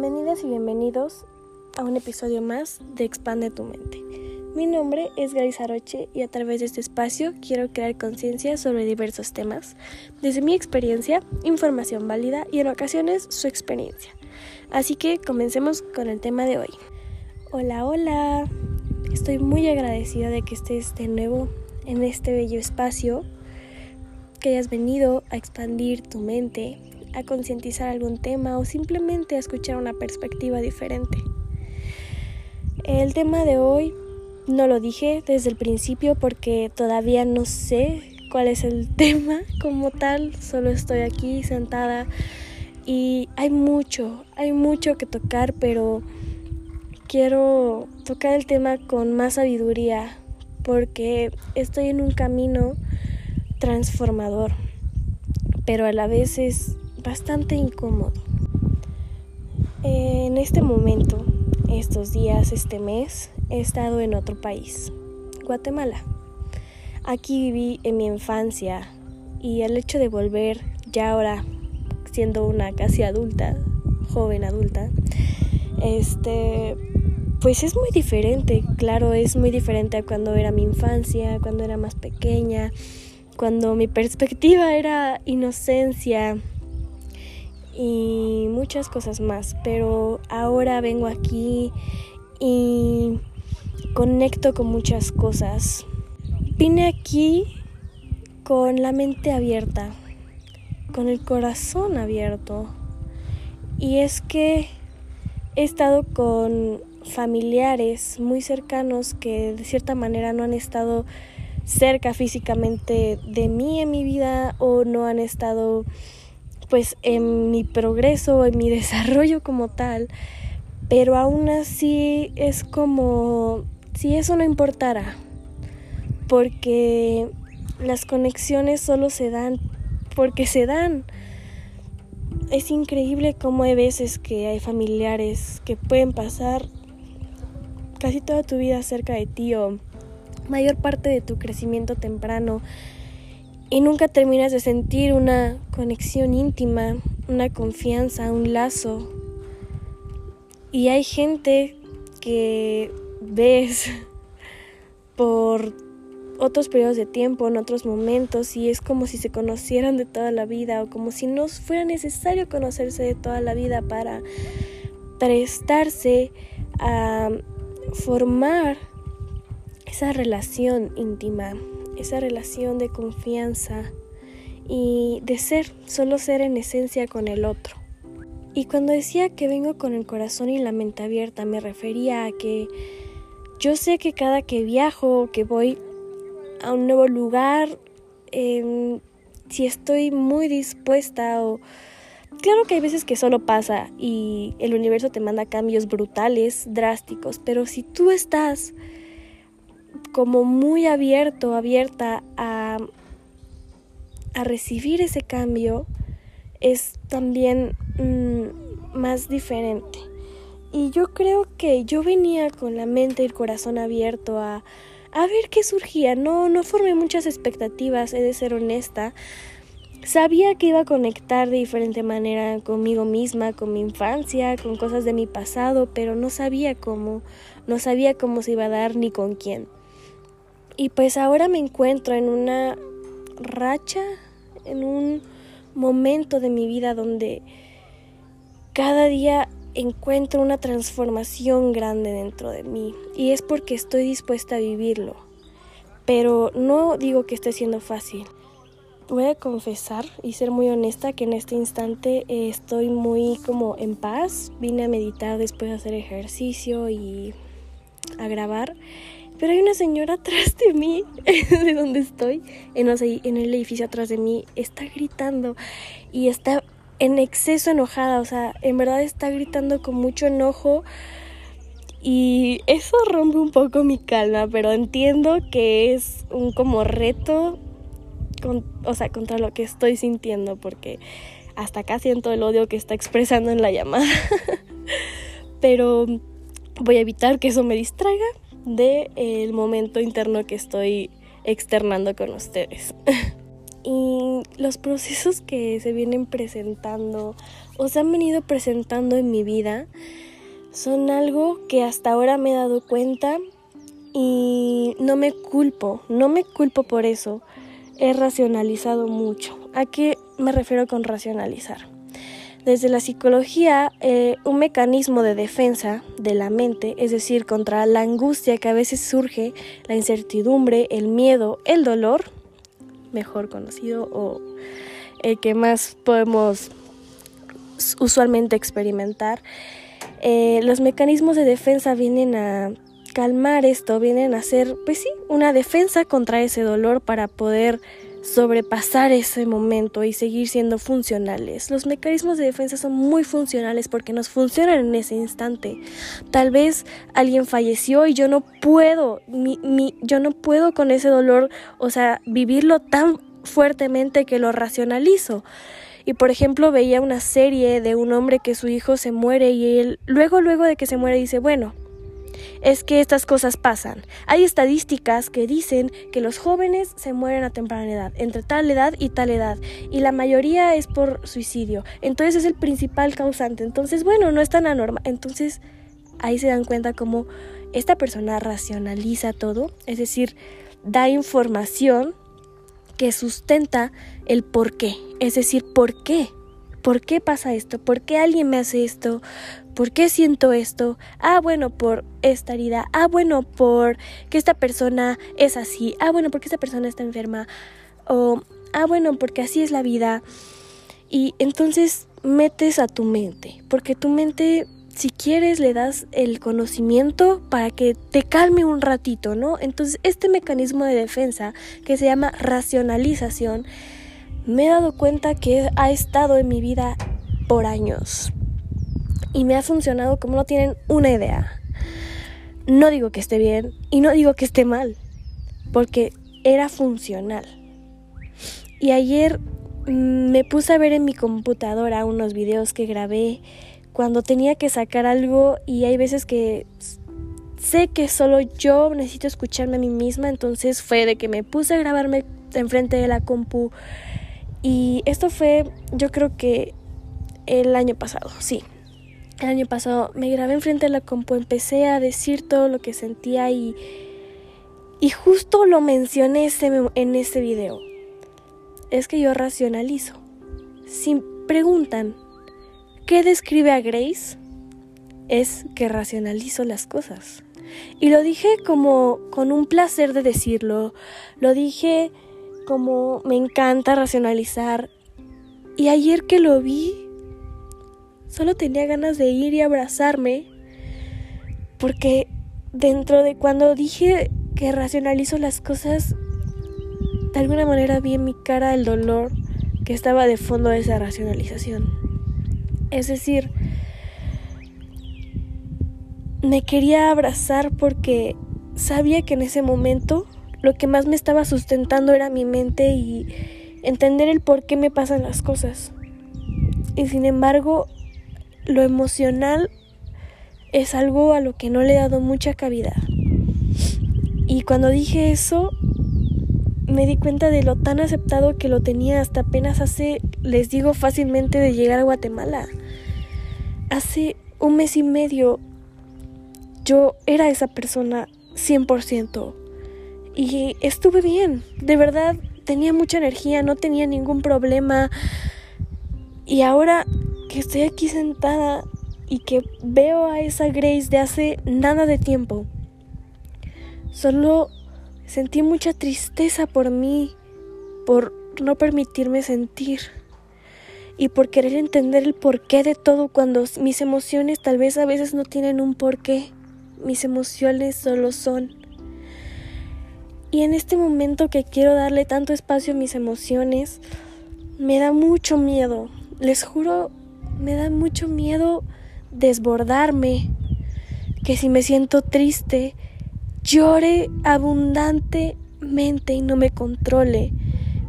Bienvenidas y bienvenidos a un episodio más de Expande tu mente. Mi nombre es Saroche y a través de este espacio quiero crear conciencia sobre diversos temas, desde mi experiencia, información válida y en ocasiones su experiencia. Así que comencemos con el tema de hoy. Hola, hola. Estoy muy agradecida de que estés de nuevo en este bello espacio, que hayas venido a expandir tu mente, a concientizar algún tema o simplemente a escuchar una perspectiva diferente. El tema de hoy no lo dije desde el principio porque todavía no sé cuál es el tema como tal, solo estoy aquí sentada y hay mucho, hay mucho que tocar, pero quiero tocar el tema con más sabiduría porque estoy en un camino transformador, pero a la vez es bastante incómodo. En este momento, estos días, este mes, he estado en otro país, Guatemala. Aquí viví en mi infancia y el hecho de volver ya ahora siendo una casi adulta, joven adulta, este pues es muy diferente, claro, es muy diferente a cuando era mi infancia, cuando era más pequeña, cuando mi perspectiva era inocencia y muchas cosas más, pero ahora vengo aquí y conecto con muchas cosas. Vine aquí con la mente abierta, con el corazón abierto. Y es que he estado con familiares muy cercanos que de cierta manera no han estado cerca físicamente de mí en mi vida o no han estado pues en mi progreso, en mi desarrollo como tal, pero aún así es como si eso no importara, porque las conexiones solo se dan porque se dan. Es increíble cómo hay veces que hay familiares que pueden pasar casi toda tu vida cerca de ti o mayor parte de tu crecimiento temprano y nunca terminas de sentir una conexión íntima, una confianza, un lazo. Y hay gente que ves por otros periodos de tiempo, en otros momentos, y es como si se conocieran de toda la vida o como si no fuera necesario conocerse de toda la vida para prestarse a formar esa relación íntima, esa relación de confianza y de ser, solo ser en esencia con el otro. Y cuando decía que vengo con el corazón y la mente abierta, me refería a que yo sé que cada que viajo, que voy a un nuevo lugar, em, si estoy muy dispuesta o... Claro que hay veces que solo pasa y el universo te manda cambios brutales, drásticos, pero si tú estás como muy abierto, abierta a, a recibir ese cambio, es también mm, más diferente. Y yo creo que yo venía con la mente y el corazón abierto a, a ver qué surgía. No, no formé muchas expectativas, he de ser honesta. Sabía que iba a conectar de diferente manera conmigo misma, con mi infancia, con cosas de mi pasado, pero no sabía cómo, no sabía cómo se iba a dar ni con quién. Y pues ahora me encuentro en una racha, en un momento de mi vida donde cada día encuentro una transformación grande dentro de mí y es porque estoy dispuesta a vivirlo. Pero no digo que esté siendo fácil. Voy a confesar y ser muy honesta que en este instante eh, estoy muy como en paz. Vine a meditar después de hacer ejercicio y a grabar. Pero hay una señora atrás de mí, de donde estoy, en, en el edificio atrás de mí, está gritando y está en exceso enojada, o sea, en verdad está gritando con mucho enojo y eso rompe un poco mi calma, pero entiendo que es un como reto, o sea, contra lo que estoy sintiendo, porque hasta acá siento el odio que está expresando en la llamada, pero voy a evitar que eso me distraiga de el momento interno que estoy externando con ustedes. y los procesos que se vienen presentando o se han venido presentando en mi vida son algo que hasta ahora me he dado cuenta y no me culpo, no me culpo por eso. He racionalizado mucho. ¿A qué me refiero con racionalizar? Desde la psicología, eh, un mecanismo de defensa de la mente, es decir, contra la angustia que a veces surge, la incertidumbre, el miedo, el dolor, mejor conocido o el que más podemos usualmente experimentar, eh, los mecanismos de defensa vienen a calmar esto, vienen a ser, pues sí, una defensa contra ese dolor para poder sobrepasar ese momento y seguir siendo funcionales. Los mecanismos de defensa son muy funcionales porque nos funcionan en ese instante. Tal vez alguien falleció y yo no puedo, mi, mi, yo no puedo con ese dolor, o sea, vivirlo tan fuertemente que lo racionalizo. Y por ejemplo veía una serie de un hombre que su hijo se muere y él luego luego de que se muere dice, bueno, es que estas cosas pasan. Hay estadísticas que dicen que los jóvenes se mueren a temprana edad, entre tal edad y tal edad, y la mayoría es por suicidio. Entonces es el principal causante. Entonces, bueno, no es tan anormal. Entonces, ahí se dan cuenta cómo esta persona racionaliza todo, es decir, da información que sustenta el por qué, es decir, por qué ¿Por qué pasa esto? ¿Por qué alguien me hace esto? ¿Por qué siento esto? Ah, bueno, por esta herida. Ah, bueno, por que esta persona es así. Ah, bueno, porque esta persona está enferma. O, ah, bueno, porque así es la vida. Y entonces metes a tu mente, porque tu mente, si quieres, le das el conocimiento para que te calme un ratito, ¿no? Entonces, este mecanismo de defensa que se llama racionalización, me he dado cuenta que ha estado en mi vida por años y me ha funcionado como no tienen una idea. No digo que esté bien y no digo que esté mal, porque era funcional. Y ayer mm, me puse a ver en mi computadora unos videos que grabé cuando tenía que sacar algo y hay veces que sé que solo yo necesito escucharme a mí misma, entonces fue de que me puse a grabarme enfrente de la compu y esto fue, yo creo que el año pasado, sí. El año pasado me grabé enfrente de la compu, empecé a decir todo lo que sentía y, y justo lo mencioné en ese video. Es que yo racionalizo. Si preguntan, ¿qué describe a Grace? Es que racionalizo las cosas. Y lo dije como con un placer de decirlo. Lo dije como me encanta racionalizar. Y ayer que lo vi, solo tenía ganas de ir y abrazarme. Porque dentro de cuando dije que racionalizo las cosas, de alguna manera vi en mi cara el dolor que estaba de fondo de esa racionalización. Es decir, me quería abrazar porque sabía que en ese momento lo que más me estaba sustentando era mi mente y entender el por qué me pasan las cosas. Y sin embargo, lo emocional es algo a lo que no le he dado mucha cavidad. Y cuando dije eso, me di cuenta de lo tan aceptado que lo tenía hasta apenas hace, les digo fácilmente, de llegar a Guatemala. Hace un mes y medio yo era esa persona 100%. Y estuve bien, de verdad tenía mucha energía, no tenía ningún problema. Y ahora que estoy aquí sentada y que veo a esa Grace de hace nada de tiempo, solo sentí mucha tristeza por mí, por no permitirme sentir y por querer entender el porqué de todo cuando mis emociones tal vez a veces no tienen un porqué. Mis emociones solo son. Y en este momento que quiero darle tanto espacio a mis emociones, me da mucho miedo. Les juro, me da mucho miedo desbordarme. Que si me siento triste, llore abundantemente y no me controle.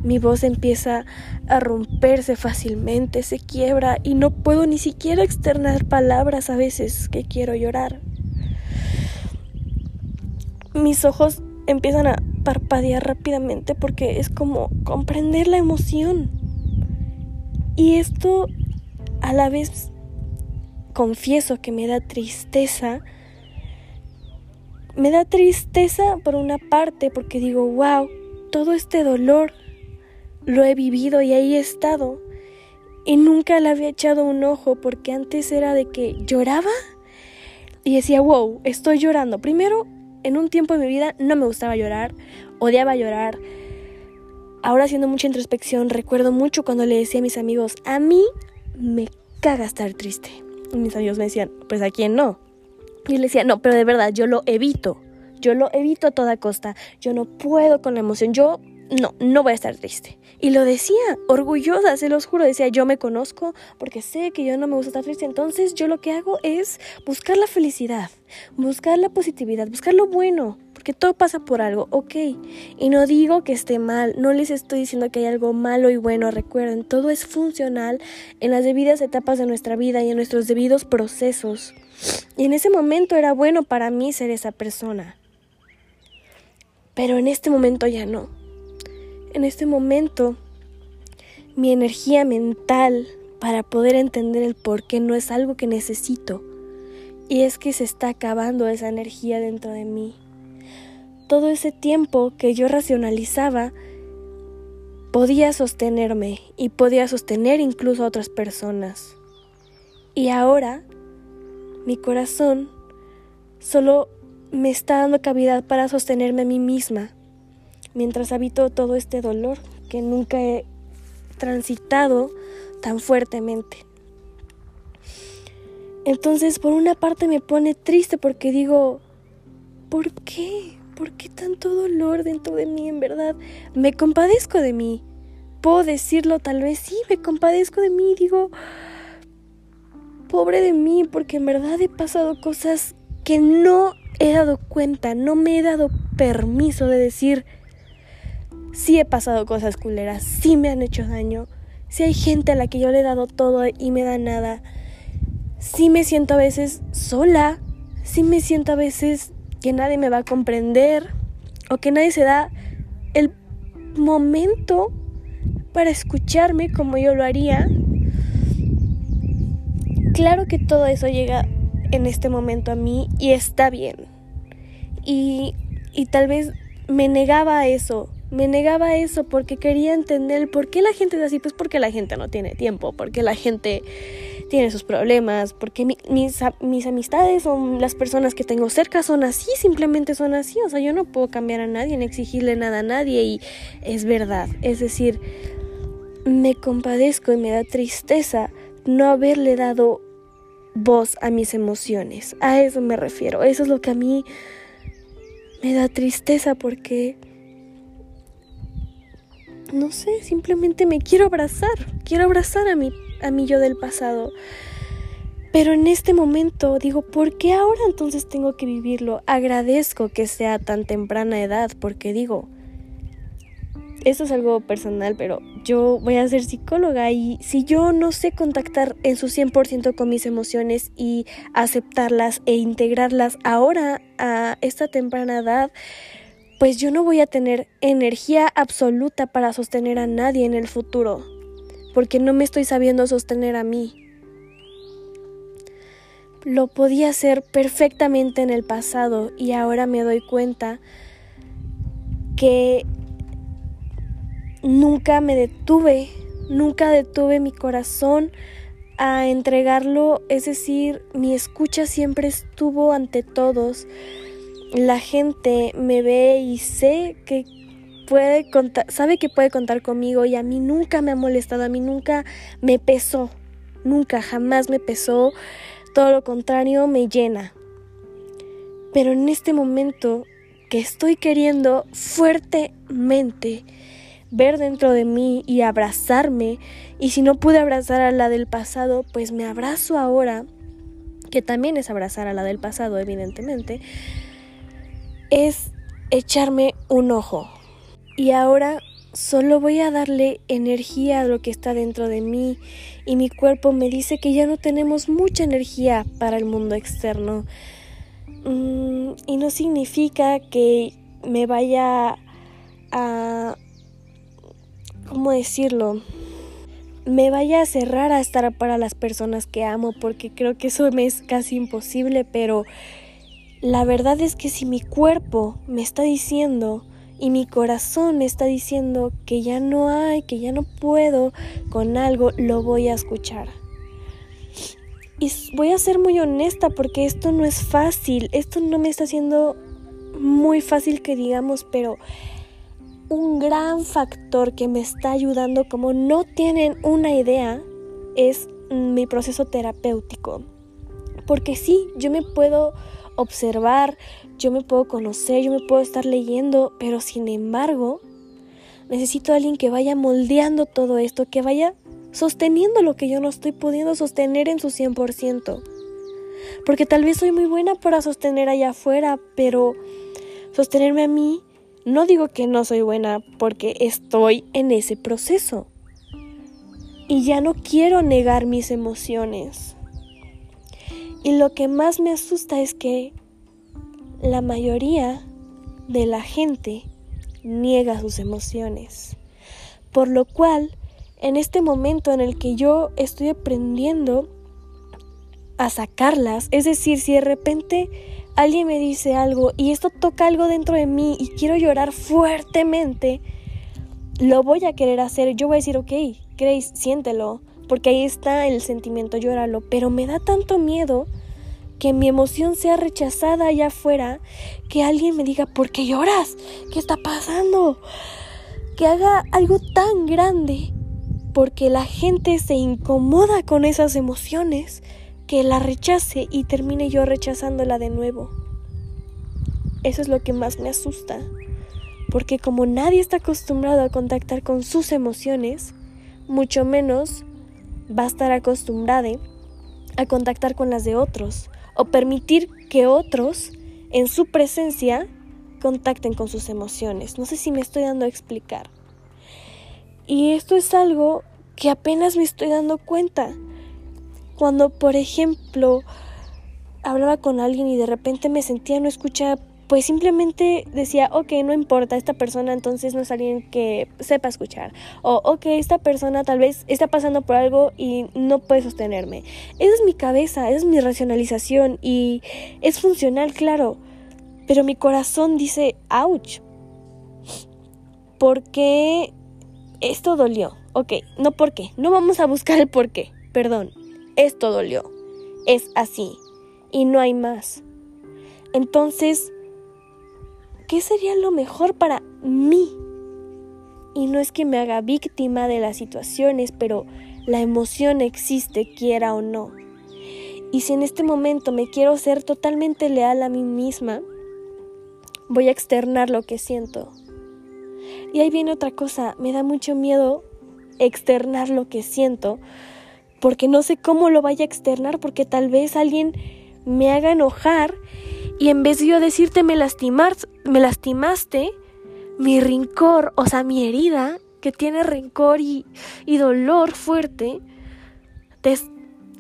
Mi voz empieza a romperse fácilmente, se quiebra y no puedo ni siquiera externar palabras a veces que quiero llorar. Mis ojos empiezan a parpadear rápidamente porque es como comprender la emoción. Y esto a la vez confieso que me da tristeza. Me da tristeza por una parte porque digo, wow, todo este dolor lo he vivido y ahí he estado. Y nunca le había echado un ojo porque antes era de que lloraba y decía, wow, estoy llorando. Primero, en un tiempo de mi vida no me gustaba llorar, odiaba llorar. Ahora haciendo mucha introspección, recuerdo mucho cuando le decía a mis amigos, a mí me caga estar triste. Y mis amigos me decían, pues a quién no. Y le decía, no, pero de verdad, yo lo evito. Yo lo evito a toda costa. Yo no puedo con la emoción. Yo no, no voy a estar triste. Y lo decía, orgullosa, se los juro, decía, yo me conozco porque sé que yo no me gusta estar triste, entonces yo lo que hago es buscar la felicidad, buscar la positividad, buscar lo bueno, porque todo pasa por algo, ok. Y no digo que esté mal, no les estoy diciendo que hay algo malo y bueno, recuerden, todo es funcional en las debidas etapas de nuestra vida y en nuestros debidos procesos. Y en ese momento era bueno para mí ser esa persona. Pero en este momento ya no en este momento mi energía mental para poder entender el por qué no es algo que necesito. Y es que se está acabando esa energía dentro de mí. Todo ese tiempo que yo racionalizaba podía sostenerme y podía sostener incluso a otras personas. Y ahora mi corazón solo me está dando cavidad para sostenerme a mí misma mientras habito todo este dolor que nunca he transitado tan fuertemente. Entonces, por una parte me pone triste porque digo, ¿por qué? ¿Por qué tanto dolor dentro de mí? En verdad, me compadezco de mí. Puedo decirlo tal vez, sí, me compadezco de mí. Digo, pobre de mí, porque en verdad he pasado cosas que no he dado cuenta, no me he dado permiso de decir, sí he pasado cosas culeras, sí me han hecho daño, sí hay gente a la que yo le he dado todo y me da nada, sí me siento a veces sola, sí me siento a veces que nadie me va a comprender o que nadie se da el momento para escucharme como yo lo haría. Claro que todo eso llega en este momento a mí y está bien. Y, y tal vez me negaba a eso, me negaba eso porque quería entender por qué la gente es así, pues porque la gente no tiene tiempo, porque la gente tiene sus problemas, porque mis, mis amistades o las personas que tengo cerca son así, simplemente son así, o sea, yo no puedo cambiar a nadie, ni exigirle nada a nadie y es verdad, es decir, me compadezco y me da tristeza no haberle dado voz a mis emociones, a eso me refiero, eso es lo que a mí me da tristeza porque no sé, simplemente me quiero abrazar, quiero abrazar a mi, a mi yo del pasado. Pero en este momento digo, ¿por qué ahora entonces tengo que vivirlo? Agradezco que sea tan temprana edad, porque digo, esto es algo personal, pero yo voy a ser psicóloga y si yo no sé contactar en su 100% con mis emociones y aceptarlas e integrarlas ahora a esta temprana edad, pues yo no voy a tener energía absoluta para sostener a nadie en el futuro, porque no me estoy sabiendo sostener a mí. Lo podía hacer perfectamente en el pasado y ahora me doy cuenta que nunca me detuve, nunca detuve mi corazón a entregarlo, es decir, mi escucha siempre estuvo ante todos la gente me ve y sé que puede contar, sabe que puede contar conmigo y a mí nunca me ha molestado, a mí nunca me pesó, nunca, jamás me pesó, todo lo contrario me llena. Pero en este momento que estoy queriendo fuertemente ver dentro de mí y abrazarme, y si no pude abrazar a la del pasado, pues me abrazo ahora, que también es abrazar a la del pasado, evidentemente, es echarme un ojo. Y ahora solo voy a darle energía a lo que está dentro de mí y mi cuerpo me dice que ya no tenemos mucha energía para el mundo externo. Mm, y no significa que me vaya a... ¿Cómo decirlo? Me vaya a cerrar a estar para las personas que amo, porque creo que eso me es casi imposible, pero la verdad es que si mi cuerpo me está diciendo y mi corazón me está diciendo que ya no hay, que ya no puedo con algo, lo voy a escuchar. Y voy a ser muy honesta porque esto no es fácil, esto no me está haciendo muy fácil que digamos, pero un gran factor que me está ayudando como no tienen una idea es mi proceso terapéutico. Porque sí, yo me puedo observar, yo me puedo conocer, yo me puedo estar leyendo, pero sin embargo, necesito a alguien que vaya moldeando todo esto, que vaya sosteniendo lo que yo no estoy pudiendo sostener en su 100%. Porque tal vez soy muy buena para sostener allá afuera, pero sostenerme a mí, no digo que no soy buena porque estoy en ese proceso. Y ya no quiero negar mis emociones. Y lo que más me asusta es que la mayoría de la gente niega sus emociones. Por lo cual, en este momento en el que yo estoy aprendiendo a sacarlas, es decir, si de repente alguien me dice algo y esto toca algo dentro de mí y quiero llorar fuertemente, lo voy a querer hacer. Yo voy a decir, ok, Grace, siéntelo, porque ahí está el sentimiento, llóralo. Pero me da tanto miedo que mi emoción sea rechazada allá afuera, que alguien me diga, ¿por qué lloras? ¿Qué está pasando? Que haga algo tan grande, porque la gente se incomoda con esas emociones que la rechace y termine yo rechazándola de nuevo. Eso es lo que más me asusta, porque como nadie está acostumbrado a contactar con sus emociones, mucho menos va a estar acostumbrada a contactar con las de otros o permitir que otros en su presencia contacten con sus emociones. No sé si me estoy dando a explicar. Y esto es algo que apenas me estoy dando cuenta. Cuando, por ejemplo, hablaba con alguien y de repente me sentía no escuchada, pues simplemente decía, ok, no importa, esta persona entonces no es alguien que sepa escuchar. O, ok, esta persona tal vez está pasando por algo y no puede sostenerme. Esa es mi cabeza, esa es mi racionalización y es funcional, claro. Pero mi corazón dice, ouch. Porque esto dolió. Ok, no por qué. No vamos a buscar el por qué. Perdón esto dolió, es así y no hay más. Entonces, ¿qué sería lo mejor para mí? Y no es que me haga víctima de las situaciones, pero la emoción existe, quiera o no. Y si en este momento me quiero ser totalmente leal a mí misma, voy a externar lo que siento. Y ahí viene otra cosa, me da mucho miedo externar lo que siento, porque no sé cómo lo vaya a externar, porque tal vez alguien me haga enojar y en vez de yo decirte me, lastimaste, mi rincor, o sea, mi herida, que tiene rencor y, y dolor fuerte, te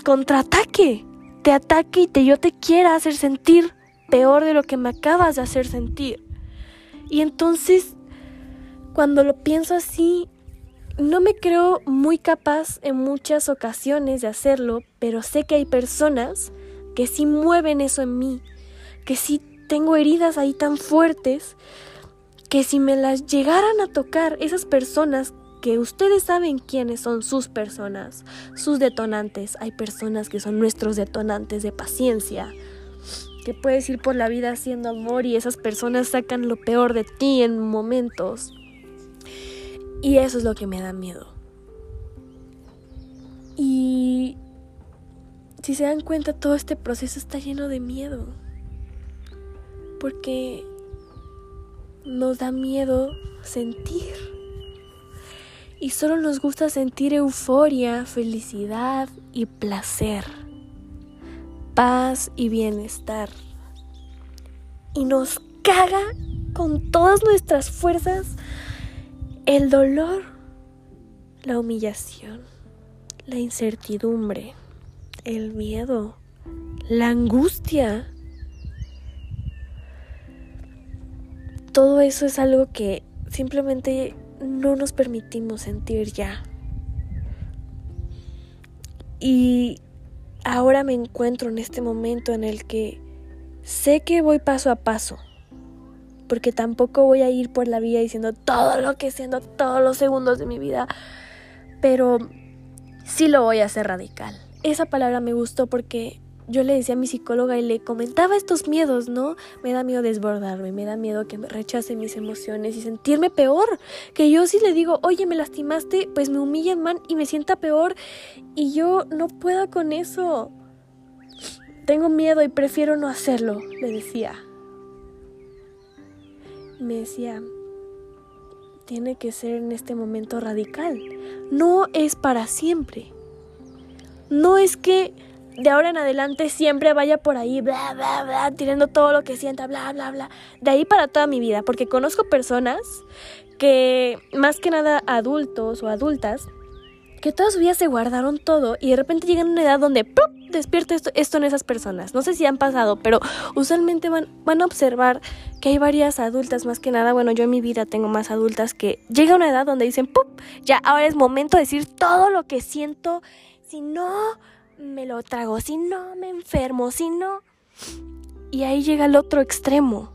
contraataque, te ataque y te, yo te quiera hacer sentir peor de lo que me acabas de hacer sentir. Y entonces, cuando lo pienso así, no me creo muy capaz en muchas ocasiones de hacerlo, pero sé que hay personas que sí mueven eso en mí, que sí tengo heridas ahí tan fuertes, que si me las llegaran a tocar esas personas que ustedes saben quiénes son sus personas, sus detonantes, hay personas que son nuestros detonantes de paciencia, que puedes ir por la vida haciendo amor y esas personas sacan lo peor de ti en momentos y eso es lo que me da miedo. Y si se dan cuenta, todo este proceso está lleno de miedo. Porque nos da miedo sentir. Y solo nos gusta sentir euforia, felicidad y placer. Paz y bienestar. Y nos caga con todas nuestras fuerzas el dolor, la humillación, la incertidumbre, el miedo, la angustia. Todo eso es algo que simplemente no nos permitimos sentir ya. Y ahora me encuentro en este momento en el que sé que voy paso a paso, porque tampoco voy a ir por la vida diciendo todo lo que siento todos los segundos de mi vida, pero sí lo voy a hacer radical. Esa palabra me gustó porque yo le decía a mi psicóloga y le comentaba estos miedos, ¿no? Me da miedo desbordarme, me da miedo que me rechace mis emociones y sentirme peor. Que yo si le digo, oye, me lastimaste, pues me humillan man y me sienta peor. Y yo no puedo con eso. Tengo miedo y prefiero no hacerlo, le decía. Me decía, tiene que ser en este momento radical. No es para siempre. No es que de ahora en adelante siempre vaya por ahí, bla, bla, bla, tirando todo lo que sienta, bla, bla, bla. De ahí para toda mi vida, porque conozco personas que, más que nada adultos o adultas, que toda su vida se guardaron todo y de repente llegan a una edad donde despierta esto, esto, en esas personas. No sé si han pasado, pero usualmente van, van a observar que hay varias adultas, más que nada, bueno, yo en mi vida tengo más adultas que llega a una edad donde dicen, ¡pum! Ya, ahora es momento de decir todo lo que siento, si no me lo trago, si no me enfermo, si no... Y ahí llega el otro extremo.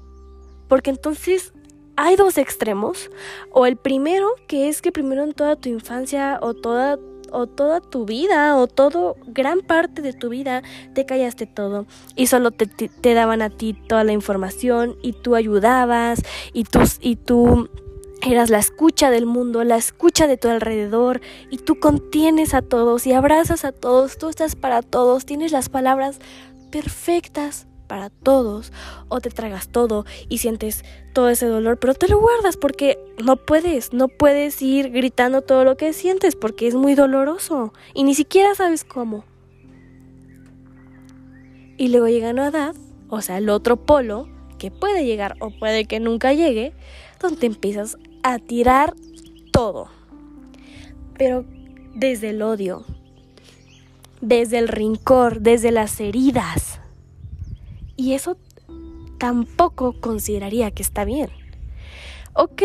Porque entonces hay dos extremos. O el primero, que es que primero en toda tu infancia o toda o toda tu vida o todo gran parte de tu vida te callaste todo y solo te, te, daban a ti toda la información y tú ayudabas y tú, y tú Eras la escucha del mundo, la escucha de tu alrededor y tú contienes a todos y abrazas a todos, tú estás para todos, tienes las palabras perfectas para todos o te tragas todo y sientes todo ese dolor, pero te lo guardas porque no puedes, no puedes ir gritando todo lo que sientes porque es muy doloroso y ni siquiera sabes cómo. Y luego llega una edad, o sea, el otro polo, que puede llegar o puede que nunca llegue, donde empiezas a tirar todo. Pero desde el odio, desde el rincor, desde las heridas. Y eso tampoco consideraría que está bien. Ok,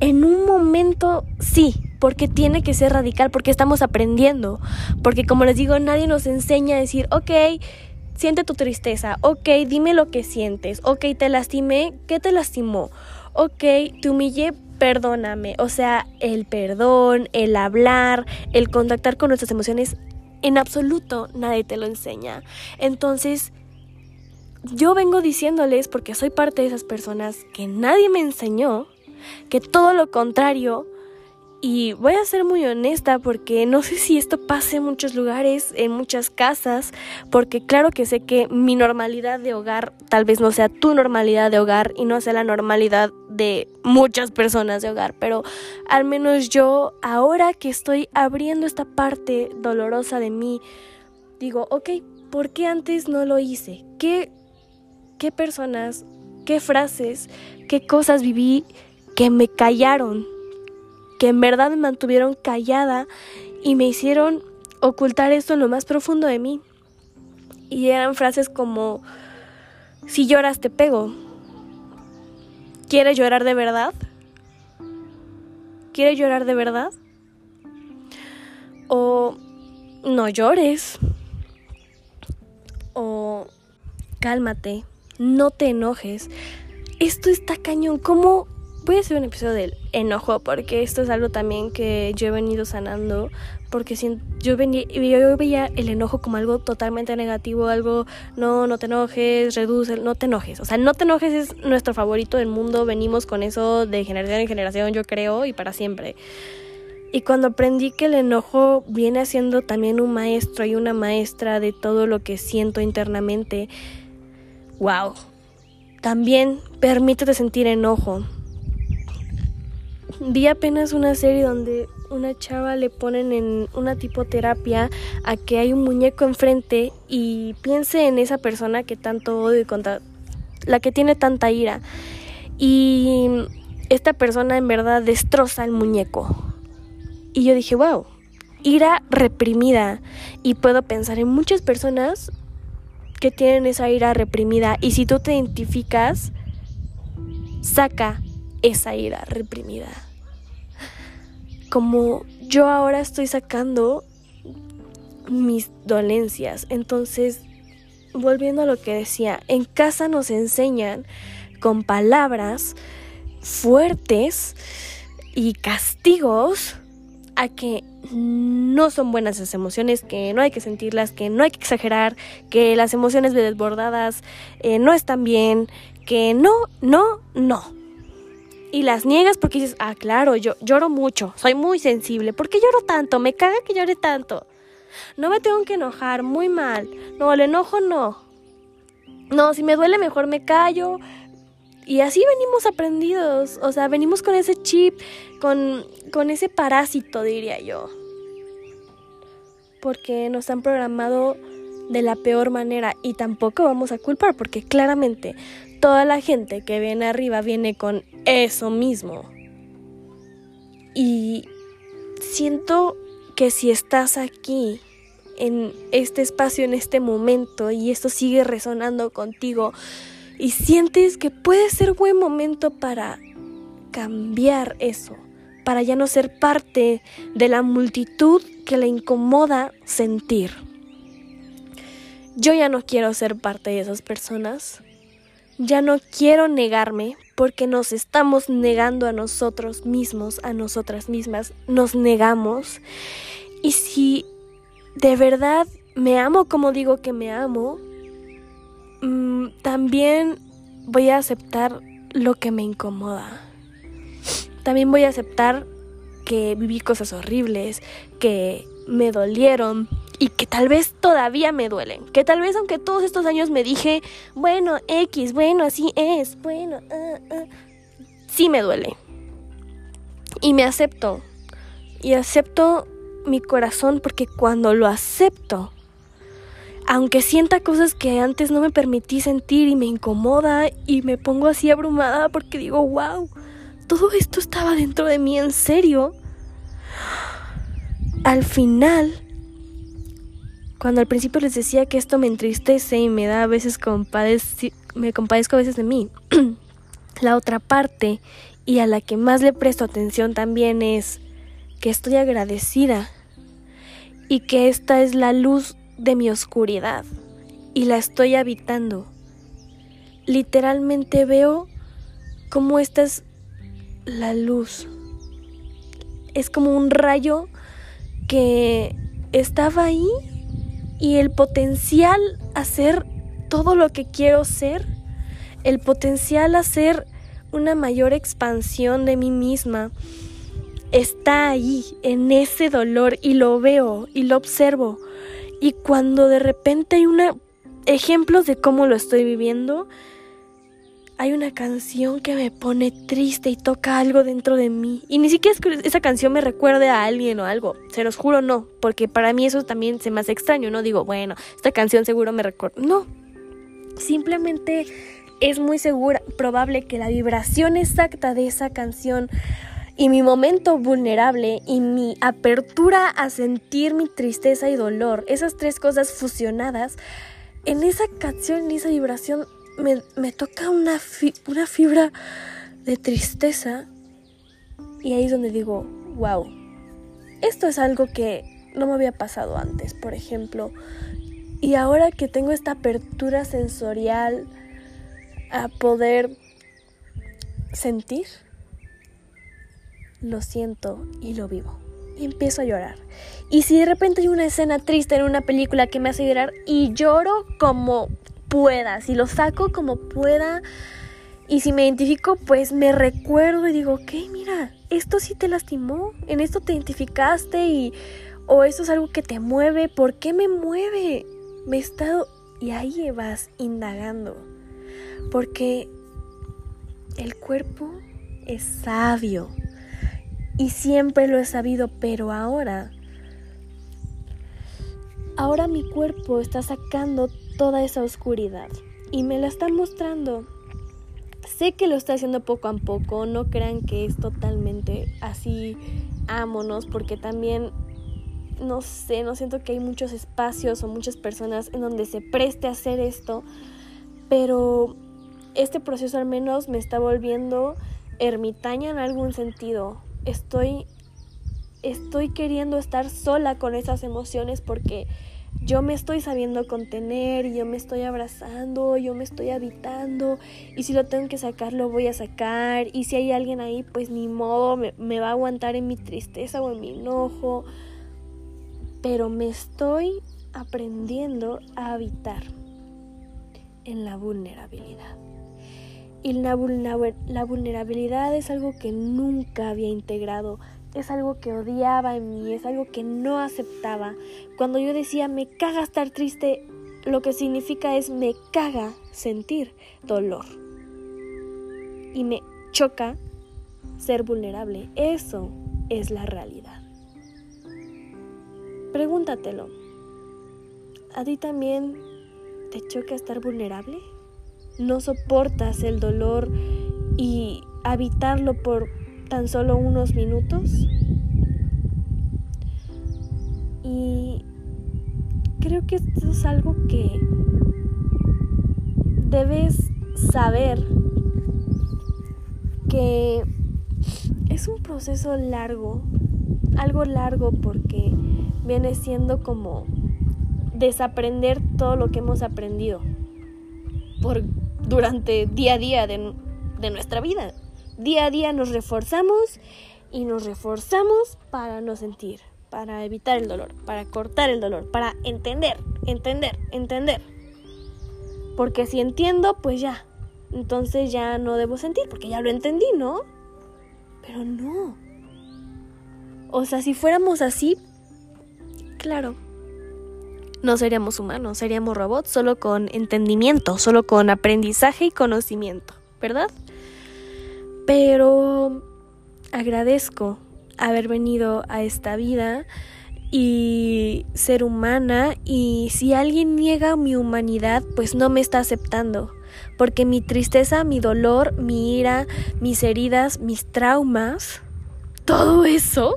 en un momento sí, porque tiene que ser radical, porque estamos aprendiendo, porque como les digo, nadie nos enseña a decir, ok, siente tu tristeza, ok, dime lo que sientes, ok, te lastimé, ¿qué te lastimó? ok, te humillé, perdóname. O sea, el perdón, el hablar, el contactar con nuestras emociones, en absoluto nadie te lo enseña. Entonces, yo vengo diciéndoles, porque soy parte de esas personas que nadie me enseñó, que todo lo contrario, y voy a ser muy honesta porque no sé si esto pase en muchos lugares, en muchas casas, porque claro que sé que mi normalidad de hogar tal vez no sea tu normalidad de hogar y no sea la normalidad de muchas personas de hogar, pero al menos yo ahora que estoy abriendo esta parte dolorosa de mí, digo, ok, ¿por qué antes no lo hice? ¿Qué, qué personas, qué frases, qué cosas viví que me callaron? Que en verdad me mantuvieron callada y me hicieron ocultar esto en lo más profundo de mí. Y eran frases como, si lloras te pego. ¿Quieres llorar de verdad? ¿Quieres llorar de verdad? O no llores. O cálmate, no te enojes. Esto está cañón. ¿Cómo voy a hacer un episodio del enojo porque esto es algo también que yo he venido sanando porque yo, venía, yo veía el enojo como algo totalmente negativo, algo no, no te enojes, reduce, no te enojes. O sea, no te enojes es nuestro favorito del mundo, venimos con eso de generación en generación, yo creo, y para siempre. Y cuando aprendí que el enojo viene siendo también un maestro y una maestra de todo lo que siento internamente, wow. También permítete sentir enojo vi apenas una serie donde una chava le ponen en una tipoterapia a que hay un muñeco enfrente y piense en esa persona que tanto odio y contra la que tiene tanta ira. Y esta persona en verdad destroza el muñeco. Y yo dije, wow, ira reprimida. Y puedo pensar en muchas personas que tienen esa ira reprimida. Y si tú te identificas, saca esa ira reprimida. Como yo ahora estoy sacando mis dolencias. Entonces, volviendo a lo que decía, en casa nos enseñan con palabras fuertes y castigos a que no son buenas esas emociones, que no hay que sentirlas, que no hay que exagerar, que las emociones desbordadas eh, no están bien, que no, no, no. Y las niegas porque dices, ah, claro, yo lloro mucho, soy muy sensible. ¿Por qué lloro tanto? Me caga que llore tanto. No me tengo que enojar, muy mal. No, el enojo no. No, si me duele mejor me callo. Y así venimos aprendidos, o sea, venimos con ese chip, con, con ese parásito, diría yo. Porque nos han programado de la peor manera y tampoco vamos a culpar porque claramente toda la gente que viene arriba viene con eso mismo. Y siento que si estás aquí en este espacio, en este momento, y esto sigue resonando contigo, y sientes que puede ser buen momento para cambiar eso, para ya no ser parte de la multitud que le incomoda sentir. Yo ya no quiero ser parte de esas personas. Ya no quiero negarme porque nos estamos negando a nosotros mismos, a nosotras mismas, nos negamos. Y si de verdad me amo como digo que me amo, mm, también voy a aceptar lo que me incomoda. También voy a aceptar que viví cosas horribles, que me dolieron y que tal vez todavía me duelen. Que tal vez aunque todos estos años me dije, bueno, X, bueno, así es, bueno, uh, uh", sí me duele. Y me acepto. Y acepto mi corazón porque cuando lo acepto, aunque sienta cosas que antes no me permití sentir y me incomoda y me pongo así abrumada porque digo, wow, todo esto estaba dentro de mí en serio. Al final, cuando al principio les decía que esto me entristece y me da a veces me compadezco a veces de mí, la otra parte y a la que más le presto atención también es que estoy agradecida y que esta es la luz de mi oscuridad y la estoy habitando. Literalmente veo cómo esta es la luz. Es como un rayo que estaba ahí y el potencial a ser todo lo que quiero ser, el potencial a ser una mayor expansión de mí misma, está ahí, en ese dolor, y lo veo y lo observo. Y cuando de repente hay una ejemplos de cómo lo estoy viviendo, hay una canción que me pone triste y toca algo dentro de mí. Y ni siquiera es que esa canción me recuerde a alguien o algo. Se los juro, no. Porque para mí eso también se me hace extraño. No digo, bueno, esta canción seguro me recuerda. No. Simplemente es muy segura, probable que la vibración exacta de esa canción y mi momento vulnerable y mi apertura a sentir mi tristeza y dolor, esas tres cosas fusionadas, en esa canción, en esa vibración, me, toca una, una fibra de tristeza y ahí es donde digo, wow, esto es algo que no me había pasado antes, por ejemplo, y ahora que tengo esta apertura sensorial a poder sentir, lo siento y lo vivo. Y empiezo a llorar. Y si de repente hay una escena triste en una película que me hace llorar y lloro como pueda, si lo saco como pueda y si me identifico, pues me recuerdo y digo, ok, mira, esto sí te lastimó, en esto te identificaste y o esto es algo que te mueve, ¿por qué me mueve? Me he estado y ahí vas indagando. Porque el cuerpo es sabio y siempre lo he sabido, pero ahora, ahora mi cuerpo está sacando toda esa oscuridad y me la está mostrando. Sé que lo está haciendo poco a poco, no crean que es totalmente así, ámonos, porque también, no sé, no siento que hay muchos espacios o muchas personas en donde se preste a hacer esto, pero este proceso al menos me está volviendo ermitaña en algún sentido. Estoy estoy queriendo estar sola con esas emociones porque yo me estoy sabiendo contener, yo me estoy abrazando, yo me estoy habitando y si lo tengo que sacar lo voy a sacar y si hay alguien ahí pues ni modo me, me va a aguantar en mi tristeza o en mi enojo pero me estoy aprendiendo a habitar en la vulnerabilidad. Y la, vulnerabilidad es algo que nunca había integrado, es algo que odiaba en mí, es algo que no aceptaba. Cuando yo decía me caga estar triste, lo que significa es me caga sentir dolor. Y me choca ser vulnerable. Eso es la realidad. Pregúntatelo. ¿A ti también te choca estar vulnerable? ¿No soportas el dolor y habitarlo por tan solo unos minutos? Y creo que esto es algo que debes saber que es un proceso largo, algo largo porque viene siendo como desaprender todo lo que hemos aprendido por durante día a día de, de nuestra vida. Día a día nos reforzamos y nos reforzamos para no sentir, para evitar el dolor, para cortar el dolor, para entender, entender, entender. Porque si entiendo, pues ya, entonces ya no debo sentir, porque ya lo entendí, ¿no? Pero no. O sea, si fuéramos así, Claro. No seríamos humanos, seríamos robots solo con entendimiento, solo con aprendizaje y conocimiento, ¿verdad? Pero agradezco haber venido a esta vida y ser humana y si alguien niega mi humanidad, pues no me está aceptando, porque mi tristeza, mi dolor, mi ira, mis heridas, mis traumas, todo eso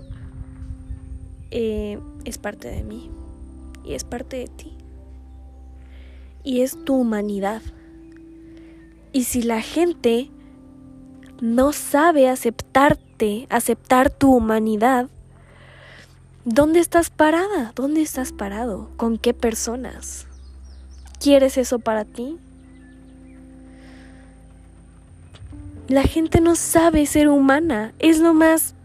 eh, es parte de mí y es parte de ti. Y es tu humanidad. Y si la gente no sabe aceptarte, aceptar tu humanidad, ¿dónde estás parada? ¿Dónde estás parado? ¿Con qué personas? ¿Quieres eso para ti? La gente no sabe ser humana. Es lo más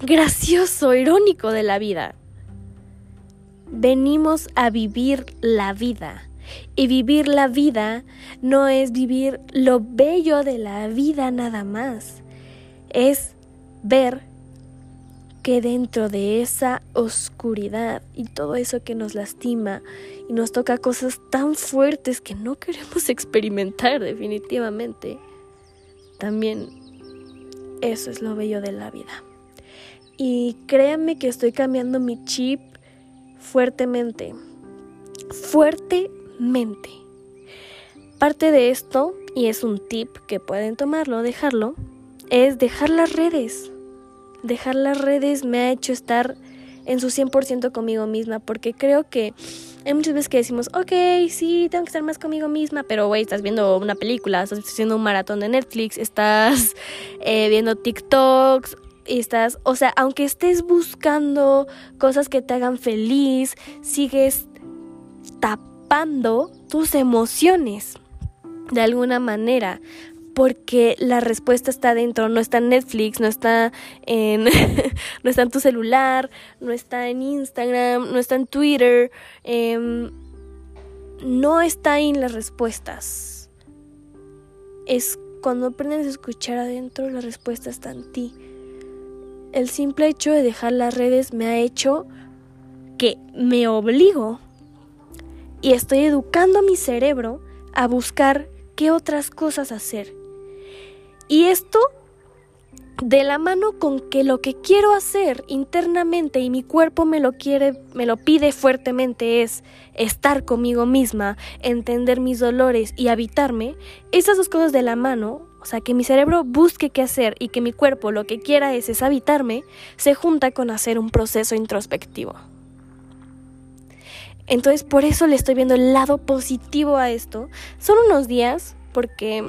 gracioso, irónico de la vida. Venimos a vivir la vida. Y vivir la vida no es vivir lo bello de la vida nada más. Es ver que dentro de esa oscuridad y todo eso que nos lastima y nos toca cosas tan fuertes que no queremos experimentar definitivamente, también eso es lo bello de la vida. Y créanme que estoy cambiando mi chip fuertemente. Fuertemente. Parte de esto, y es un tip que pueden tomarlo, dejarlo, es dejar las redes. Dejar las redes me ha hecho estar en su 100% conmigo misma, porque creo que hay muchas veces que decimos, ok, sí, tengo que estar más conmigo misma, pero güey, estás viendo una película, estás haciendo un maratón de Netflix, estás eh, viendo TikToks estás, o sea, aunque estés buscando cosas que te hagan feliz, sigues tapando tus emociones de alguna manera. Porque la respuesta está dentro, no está en Netflix, no está en, no está en tu celular, no está en Instagram, no está en Twitter, em, no está ahí en las respuestas. Es cuando aprendes a escuchar adentro, la respuesta está en ti el simple hecho de dejar las redes me ha hecho que me obligo y estoy educando a mi cerebro a buscar qué otras cosas hacer. Y esto de la mano con que lo que quiero hacer internamente y mi cuerpo me lo quiere, me lo pide fuertemente es estar conmigo misma, entender mis dolores y habitarme, esas dos cosas de la mano o sea, que mi cerebro busque qué hacer y que mi cuerpo lo que quiera es, es habitarme, se junta con hacer un proceso introspectivo. Entonces, por eso le estoy viendo el lado positivo a esto. Son unos días, porque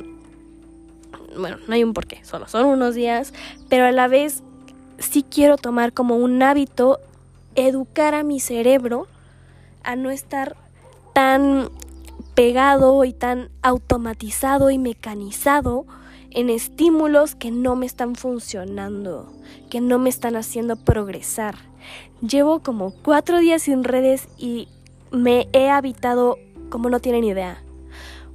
bueno, no hay un porqué, solo son unos días, pero a la vez sí quiero tomar como un hábito educar a mi cerebro a no estar tan pegado y tan automatizado y mecanizado en estímulos que no me están funcionando, que no me están haciendo progresar. Llevo como cuatro días sin redes y me he habitado, como no tienen idea,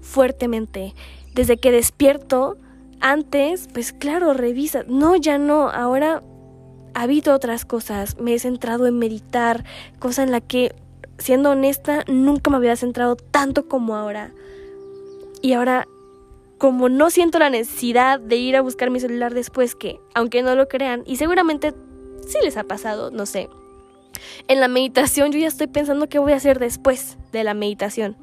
fuertemente. Desde que despierto, antes, pues claro, revisa. No, ya no. Ahora habito otras cosas. Me he centrado en meditar, cosa en la que, siendo honesta, nunca me había centrado tanto como ahora. Y ahora, como no siento la necesidad de ir a buscar mi celular después que, aunque no lo crean, y seguramente sí les ha pasado, no sé. En la meditación yo ya estoy pensando qué voy a hacer después de la meditación.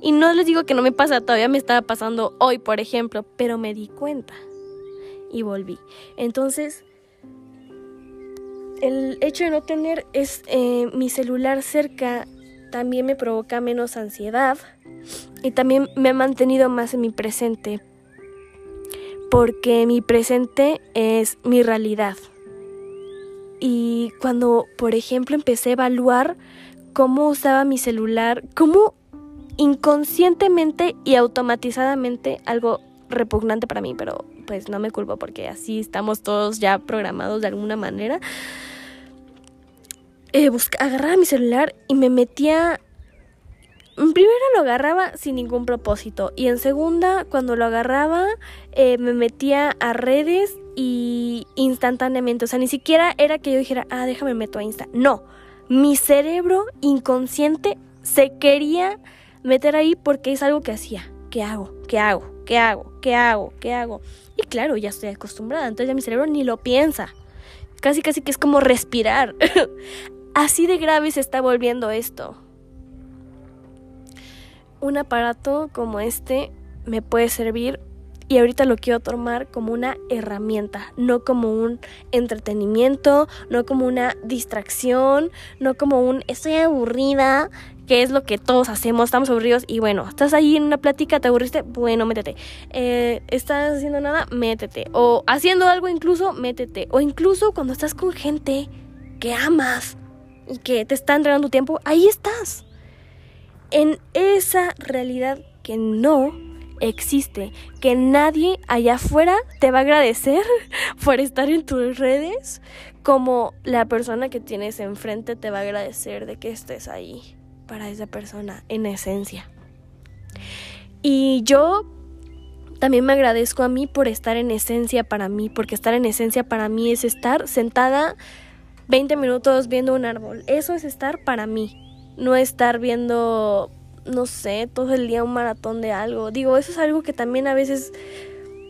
Y no les digo que no me pasa, todavía me estaba pasando hoy, por ejemplo, pero me di cuenta y volví. Entonces, el hecho de no tener es, eh, mi celular cerca también me provoca menos ansiedad y también me ha mantenido más en mi presente, porque mi presente es mi realidad. Y cuando, por ejemplo, empecé a evaluar cómo usaba mi celular, cómo inconscientemente y automatizadamente algo repugnante para mí, pero pues no me culpo porque así estamos todos ya programados de alguna manera. Eh, agarraba mi celular y me metía... En primera lo agarraba sin ningún propósito y en segunda cuando lo agarraba eh, me metía a redes y instantáneamente, o sea, ni siquiera era que yo dijera, ah, déjame meto a Insta. No, mi cerebro inconsciente se quería meter ahí porque es algo que hacía. ¿Qué hago? ¿Qué hago? ¿Qué hago? ¿Qué hago? ¿Qué hago? Y claro, ya estoy acostumbrada, entonces ya mi cerebro ni lo piensa. Casi, casi que es como respirar. Así de grave se está volviendo esto. Un aparato como este me puede servir y ahorita lo quiero tomar como una herramienta, no como un entretenimiento, no como una distracción, no como un estoy aburrida, que es lo que todos hacemos, estamos aburridos y bueno, estás ahí en una plática, te aburriste, bueno, métete. Eh, estás haciendo nada, métete. O haciendo algo incluso, métete. O incluso cuando estás con gente que amas y que te está entregando tu tiempo, ahí estás. En esa realidad que no existe, que nadie allá afuera te va a agradecer por estar en tus redes, como la persona que tienes enfrente te va a agradecer de que estés ahí para esa persona en esencia. Y yo también me agradezco a mí por estar en esencia para mí, porque estar en esencia para mí es estar sentada 20 minutos viendo un árbol. Eso es estar para mí, no estar viendo no sé, todo el día un maratón de algo. Digo, eso es algo que también a veces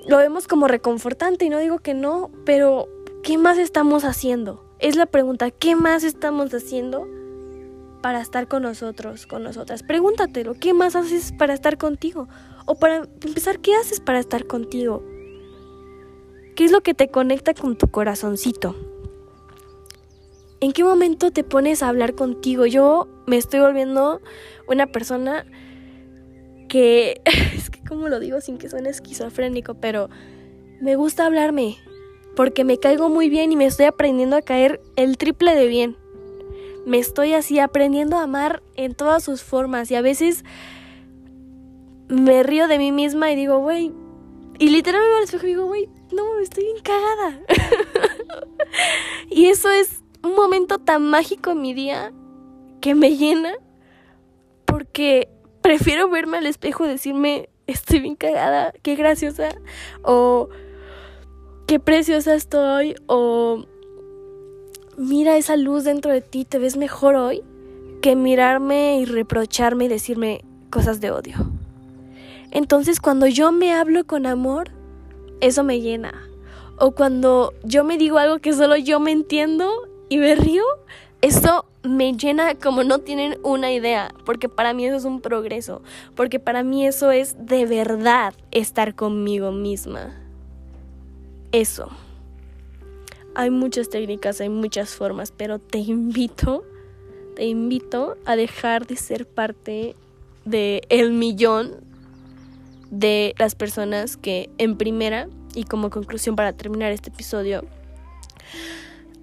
lo vemos como reconfortante y no digo que no, pero ¿qué más estamos haciendo? Es la pregunta, ¿qué más estamos haciendo para estar con nosotros, con nosotras? Pregúntatelo, ¿qué más haces para estar contigo? O para empezar, ¿qué haces para estar contigo? ¿Qué es lo que te conecta con tu corazoncito? ¿En qué momento te pones a hablar contigo? Yo me estoy volviendo una persona que, es que como lo digo sin que suene esquizofrénico, pero me gusta hablarme porque me caigo muy bien y me estoy aprendiendo a caer el triple de bien. Me estoy así aprendiendo a amar en todas sus formas y a veces me río de mí misma y digo, güey, y literalmente me al espejo y digo, güey, no, estoy bien cagada. y eso es un momento tan mágico en mi día que me llena porque prefiero verme al espejo y decirme, estoy bien cagada, qué graciosa, o qué preciosa estoy, o mira esa luz dentro de ti, te ves mejor hoy, que mirarme y reprocharme y decirme cosas de odio. Entonces cuando yo me hablo con amor, eso me llena. O cuando yo me digo algo que solo yo me entiendo y me río, eso me llena como no tienen una idea, porque para mí eso es un progreso, porque para mí eso es de verdad estar conmigo misma. Eso. Hay muchas técnicas, hay muchas formas, pero te invito, te invito a dejar de ser parte de el millón de las personas que en primera y como conclusión para terminar este episodio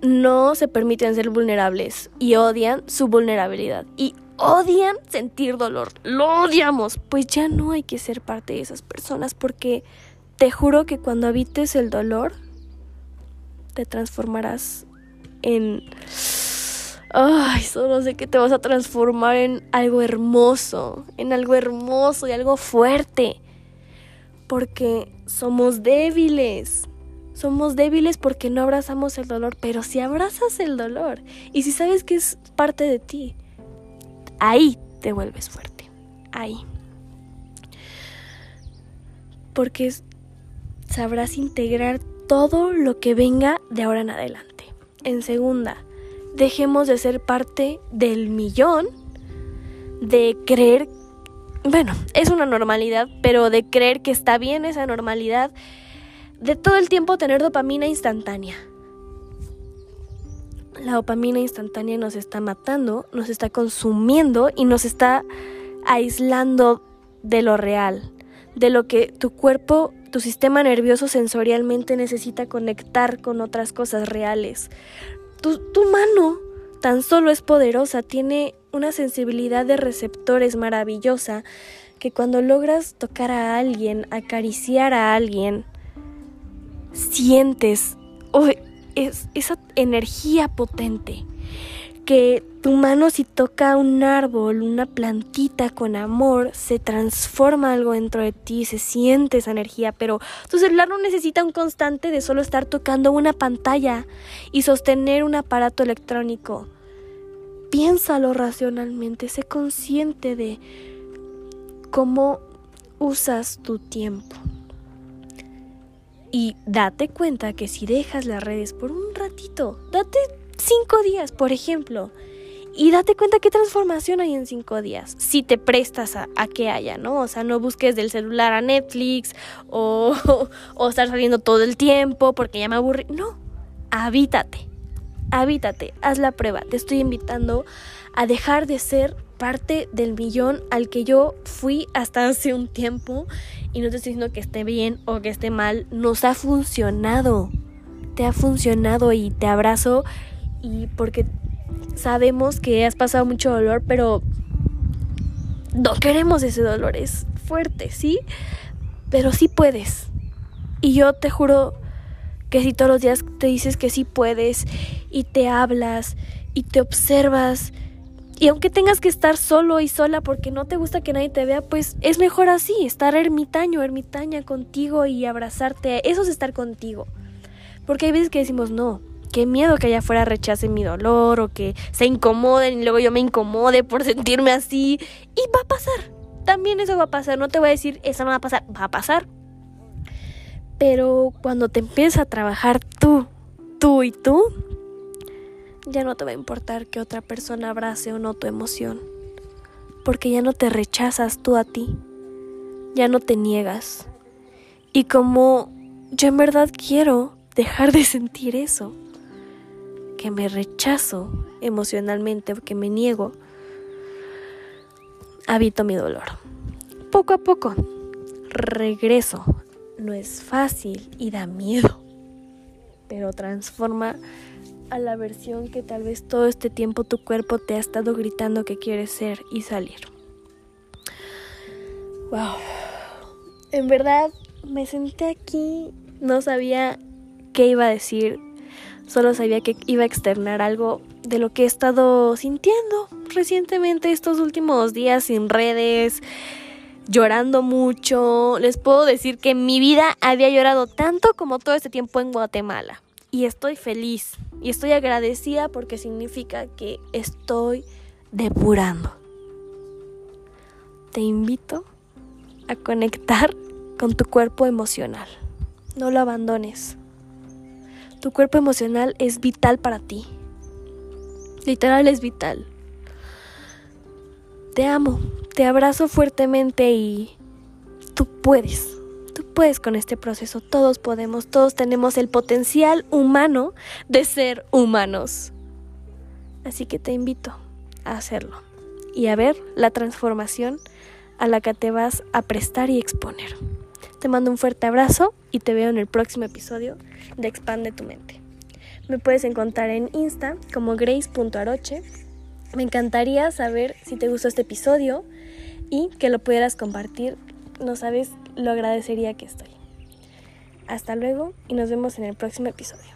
no se permiten ser vulnerables y odian su vulnerabilidad y odian sentir dolor. Lo odiamos. Pues ya no hay que ser parte de esas personas porque te juro que cuando habites el dolor te transformarás en... Ay, solo sé que te vas a transformar en algo hermoso, en algo hermoso y algo fuerte. Porque somos débiles. Somos débiles porque no abrazamos el dolor, pero si abrazas el dolor y si sabes que es parte de ti, ahí te vuelves fuerte. Ahí. Porque sabrás integrar todo lo que venga de ahora en adelante. En segunda, dejemos de ser parte del millón, de creer, bueno, es una normalidad, pero de creer que está bien esa normalidad de todo el tiempo tener dopamina instantánea. La dopamina instantánea nos está matando, nos está consumiendo y nos está aislando de lo real, de lo que tu cuerpo, tu sistema nervioso sensorialmente necesita conectar con otras cosas reales. Tu, mano tan solo es poderosa, tiene una sensibilidad de receptores maravillosa que cuando logras tocar a alguien, acariciar a alguien, sientes es, esa energía potente que tu mano si toca un árbol, una plantita con amor, se transforma algo dentro de ti, se siente esa energía, pero tu celular no necesita un constante de solo estar tocando una pantalla y sostener un aparato electrónico. Piénsalo racionalmente, sé consciente de cómo usas tu tiempo. Y date cuenta que si dejas las redes por un ratito, date cinco días, por ejemplo, y date cuenta qué transformación hay en cinco días, si te prestas a, que haya, ¿no? O sea, no busques del celular a Netflix o, o estar saliendo todo el tiempo porque ya me aburrí. No, habítate, habítate, haz la prueba. Te estoy invitando a dejar de ser parte del millón al que yo fui hasta hace un tiempo y no te estoy diciendo que esté bien o que esté mal, nos ha funcionado. Te ha funcionado y te abrazo y porque sabemos que has pasado mucho dolor, pero no queremos ese dolor, es fuerte, ¿sí? Pero sí puedes. Y yo te juro que si todos los días te dices que sí puedes y te hablas y te observas y aunque tengas que estar solo y sola porque no te gusta que nadie te vea, pues es mejor así, estar ermitaño, ermitaña contigo y abrazarte. Eso es estar contigo. Porque hay veces que decimos, no, qué miedo que allá afuera rechacen mi dolor o que se incomoden y luego yo me incomode por sentirme así. Y va a pasar. También eso va a pasar. No te voy a decir, eso no va a pasar. Va a pasar. Pero cuando te empiezas a trabajar tú, tú y tú, ya no te va a importar que otra persona abrace o no tu emoción, porque ya no te rechazas tú a ti, ya no te niegas. Y como yo en verdad quiero dejar de sentir eso, que me rechazo emocionalmente, que me niego, habito mi dolor. Poco a poco, regreso. No es fácil y da miedo, pero transforma a la versión que tal vez todo este tiempo tu cuerpo te ha estado gritando que quieres ser y salir. Wow. En verdad me senté aquí, no sabía qué iba a decir, solo sabía que iba a externar algo de lo que he estado sintiendo recientemente estos últimos días sin redes, llorando mucho. Les puedo decir que mi vida había llorado tanto como todo este tiempo en Guatemala y estoy feliz y estoy agradecida porque significa que estoy depurando. Te invito a conectar con tu cuerpo emocional. No lo abandones. Tu cuerpo emocional es vital para ti. Literal es vital. Te amo, te abrazo fuertemente y tú puedes puedes con este proceso, todos podemos, todos tenemos el potencial humano de ser humanos. Así que te invito a hacerlo y a ver la transformación a la que te vas a prestar y exponer. Te mando un fuerte abrazo y te veo en el próximo episodio de Expande tu mente. Me puedes encontrar en Insta como grace.aroche. Me encantaría saber si te gustó este episodio y que lo pudieras compartir. No sabes lo agradecería que estoy. Hasta luego y nos vemos en el próximo episodio.